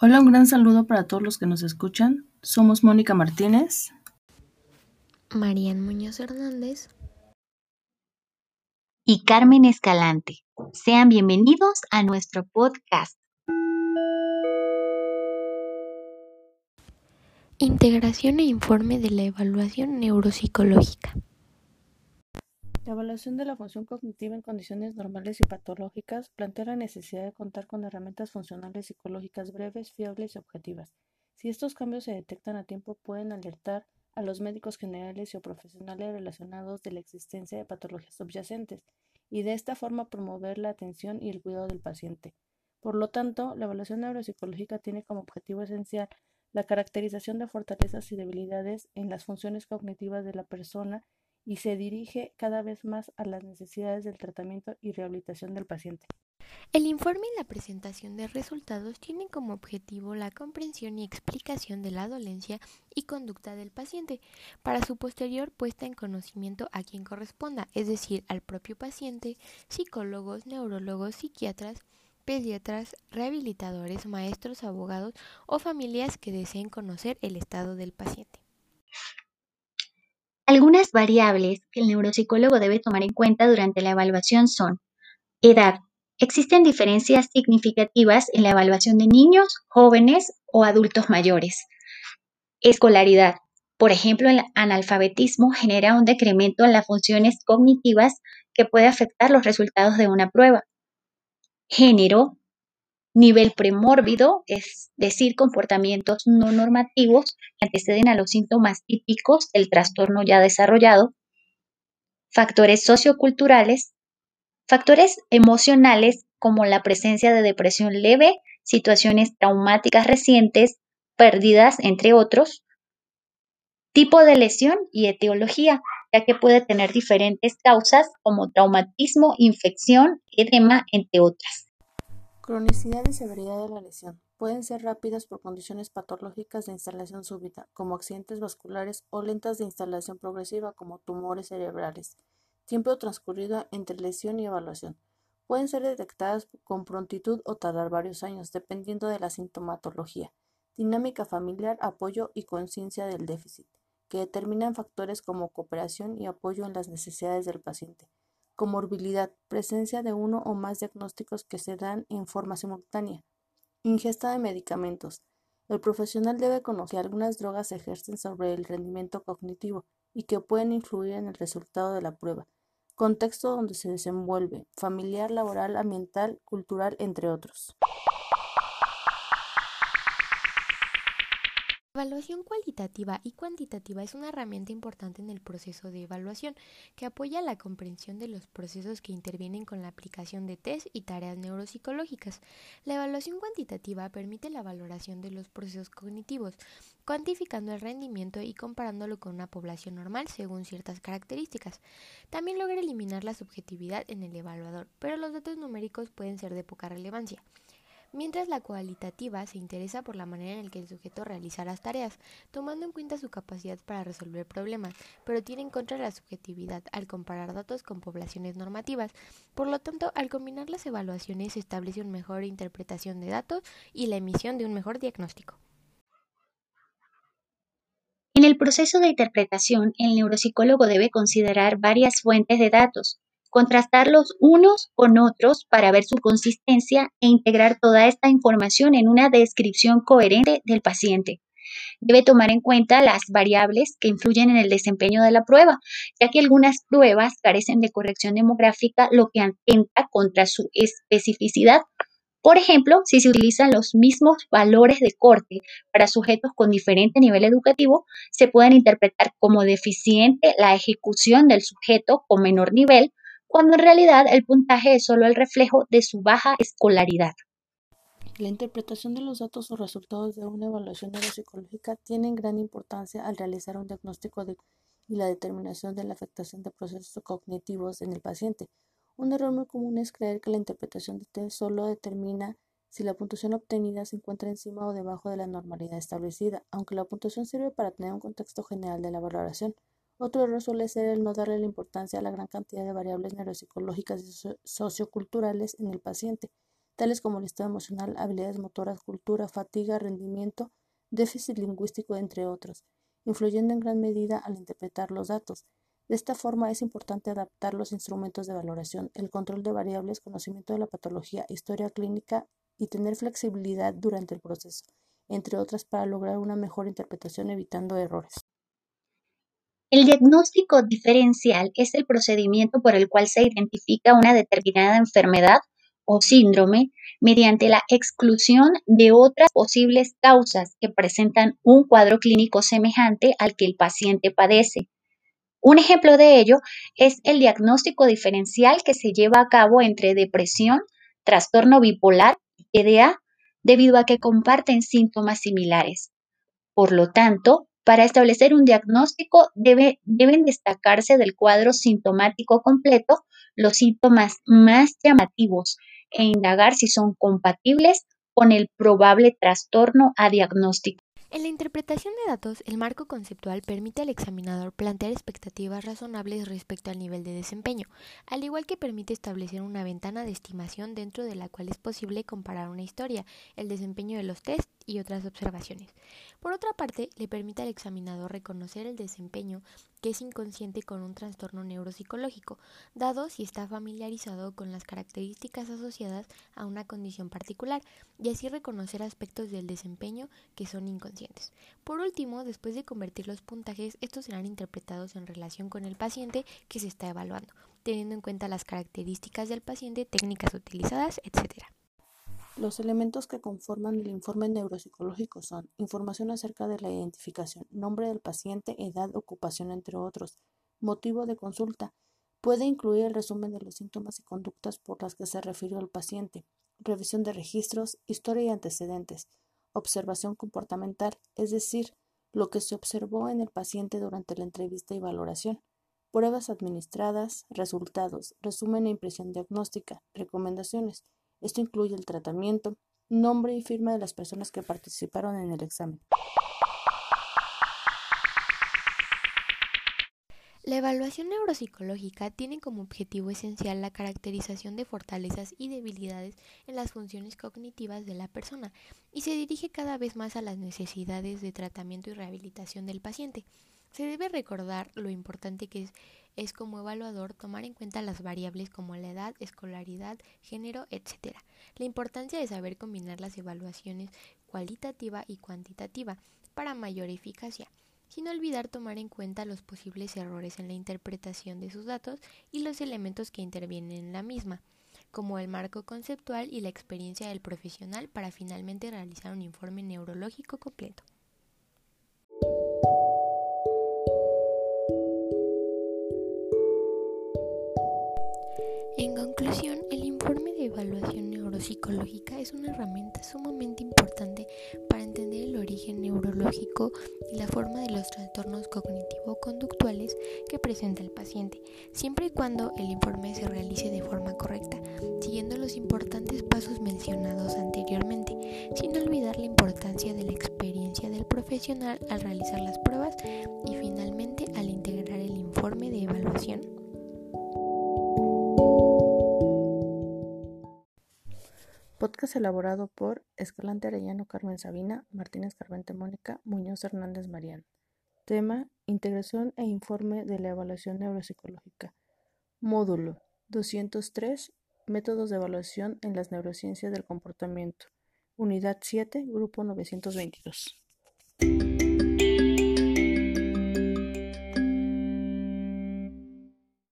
Hola, un gran saludo para todos los que nos escuchan. Somos Mónica Martínez, Marian Muñoz Hernández y Carmen Escalante. Sean bienvenidos a nuestro podcast. Integración e informe de la evaluación neuropsicológica. La evaluación de la función cognitiva en condiciones normales y patológicas plantea la necesidad de contar con herramientas funcionales psicológicas breves, fiables y objetivas. Si estos cambios se detectan a tiempo, pueden alertar a los médicos generales o profesionales relacionados de la existencia de patologías subyacentes y de esta forma promover la atención y el cuidado del paciente. Por lo tanto, la evaluación neuropsicológica tiene como objetivo esencial la caracterización de fortalezas y debilidades en las funciones cognitivas de la persona y se dirige cada vez más a las necesidades del tratamiento y rehabilitación del paciente. El informe y la presentación de resultados tienen como objetivo la comprensión y explicación de la dolencia y conducta del paciente para su posterior puesta en conocimiento a quien corresponda, es decir, al propio paciente, psicólogos, neurólogos, psiquiatras, pediatras, rehabilitadores, maestros, abogados o familias que deseen conocer el estado del paciente. Algunas variables que el neuropsicólogo debe tomar en cuenta durante la evaluación son edad. Existen diferencias significativas en la evaluación de niños, jóvenes o adultos mayores. Escolaridad. Por ejemplo, el analfabetismo genera un decremento en las funciones cognitivas que puede afectar los resultados de una prueba. Género nivel premórbido, es decir, comportamientos no normativos que anteceden a los síntomas típicos del trastorno ya desarrollado, factores socioculturales, factores emocionales como la presencia de depresión leve, situaciones traumáticas recientes, pérdidas, entre otros, tipo de lesión y etiología, ya que puede tener diferentes causas como traumatismo, infección, edema, entre otras. Cronicidad y severidad de la lesión. Pueden ser rápidas por condiciones patológicas de instalación súbita, como accidentes vasculares, o lentas de instalación progresiva, como tumores cerebrales. Tiempo transcurrido entre lesión y evaluación. Pueden ser detectadas con prontitud o tardar varios años, dependiendo de la sintomatología. Dinámica familiar, apoyo y conciencia del déficit, que determinan factores como cooperación y apoyo en las necesidades del paciente. Comorbilidad, presencia de uno o más diagnósticos que se dan en forma simultánea. Ingesta de medicamentos. El profesional debe conocer algunas drogas ejercen sobre el rendimiento cognitivo y que pueden influir en el resultado de la prueba. Contexto donde se desenvuelve, familiar, laboral, ambiental, cultural, entre otros. Evaluación cualitativa y cuantitativa es una herramienta importante en el proceso de evaluación que apoya la comprensión de los procesos que intervienen con la aplicación de test y tareas neuropsicológicas. La evaluación cuantitativa permite la valoración de los procesos cognitivos, cuantificando el rendimiento y comparándolo con una población normal según ciertas características. También logra eliminar la subjetividad en el evaluador, pero los datos numéricos pueden ser de poca relevancia mientras la cualitativa se interesa por la manera en la que el sujeto realiza las tareas, tomando en cuenta su capacidad para resolver problemas, pero tiene en contra la subjetividad al comparar datos con poblaciones normativas. Por lo tanto, al combinar las evaluaciones se establece una mejor interpretación de datos y la emisión de un mejor diagnóstico. En el proceso de interpretación, el neuropsicólogo debe considerar varias fuentes de datos, contrastarlos unos con otros para ver su consistencia e integrar toda esta información en una descripción coherente del paciente. Debe tomar en cuenta las variables que influyen en el desempeño de la prueba, ya que algunas pruebas carecen de corrección demográfica, lo que atenta contra su especificidad. Por ejemplo, si se utilizan los mismos valores de corte para sujetos con diferente nivel educativo, se pueden interpretar como deficiente la ejecución del sujeto con menor nivel cuando en realidad el puntaje es solo el reflejo de su baja escolaridad. La interpretación de los datos o resultados de una evaluación neuropsicológica tiene gran importancia al realizar un diagnóstico y la determinación de la afectación de procesos cognitivos en el paciente. Un error muy común es creer que la interpretación de test solo determina si la puntuación obtenida se encuentra encima o debajo de la normalidad establecida, aunque la puntuación sirve para tener un contexto general de la valoración. Otro error suele ser el no darle la importancia a la gran cantidad de variables neuropsicológicas y socioculturales en el paciente. tales como el estado emocional, habilidades motoras, cultura, fatiga, rendimiento, déficit lingüístico, entre otros, influyendo en gran medida al interpretar los datos. De esta forma es importante adaptar los instrumentos de valoración, el control de variables, conocimiento de la patología, historia clínica y tener flexibilidad durante el proceso, entre otras para lograr una mejor interpretación evitando errores. El diagnóstico diferencial es el procedimiento por el cual se identifica una determinada enfermedad o síndrome mediante la exclusión de otras posibles causas que presentan un cuadro clínico semejante al que el paciente padece. Un ejemplo de ello es el diagnóstico diferencial que se lleva a cabo entre depresión, trastorno bipolar y TDA, debido a que comparten síntomas similares. Por lo tanto, para establecer un diagnóstico deben destacarse del cuadro sintomático completo los síntomas más llamativos e indagar si son compatibles con el probable trastorno a diagnóstico. En la interpretación de datos, el marco conceptual permite al examinador plantear expectativas razonables respecto al nivel de desempeño, al igual que permite establecer una ventana de estimación dentro de la cual es posible comparar una historia, el desempeño de los test y otras observaciones. Por otra parte, le permite al examinador reconocer el desempeño que es inconsciente con un trastorno neuropsicológico, dado si está familiarizado con las características asociadas a una condición particular, y así reconocer aspectos del desempeño que son inconscientes. Por último, después de convertir los puntajes, estos serán interpretados en relación con el paciente que se está evaluando, teniendo en cuenta las características del paciente, técnicas utilizadas, etc. Los elementos que conforman el informe neuropsicológico son información acerca de la identificación, nombre del paciente, edad, ocupación, entre otros, motivo de consulta. Puede incluir el resumen de los síntomas y conductas por las que se refirió el paciente, revisión de registros, historia y antecedentes, observación comportamental, es decir, lo que se observó en el paciente durante la entrevista y valoración, pruebas administradas, resultados, resumen e impresión diagnóstica, recomendaciones, esto incluye el tratamiento, nombre y firma de las personas que participaron en el examen. La evaluación neuropsicológica tiene como objetivo esencial la caracterización de fortalezas y debilidades en las funciones cognitivas de la persona y se dirige cada vez más a las necesidades de tratamiento y rehabilitación del paciente. Se debe recordar lo importante que es es como evaluador tomar en cuenta las variables como la edad, escolaridad, género, etc. La importancia de saber combinar las evaluaciones cualitativa y cuantitativa para mayor eficacia, sin olvidar tomar en cuenta los posibles errores en la interpretación de sus datos y los elementos que intervienen en la misma, como el marco conceptual y la experiencia del profesional para finalmente realizar un informe neurológico completo. El informe de evaluación neuropsicológica es una herramienta sumamente importante para entender el origen neurológico y la forma de los trastornos cognitivo-conductuales que presenta el paciente, siempre y cuando el informe se realice de forma correcta, siguiendo los importantes pasos mencionados anteriormente, sin olvidar la importancia de la experiencia del profesional al realizar las pruebas y finalmente al integrar el informe de evaluación. Podcast elaborado por Escalante Arellano Carmen Sabina, Martínez Carvente Mónica, Muñoz Hernández Marián. Tema: Integración e informe de la evaluación neuropsicológica. Módulo 203. Métodos de evaluación en las neurociencias del comportamiento. Unidad 7, Grupo 922.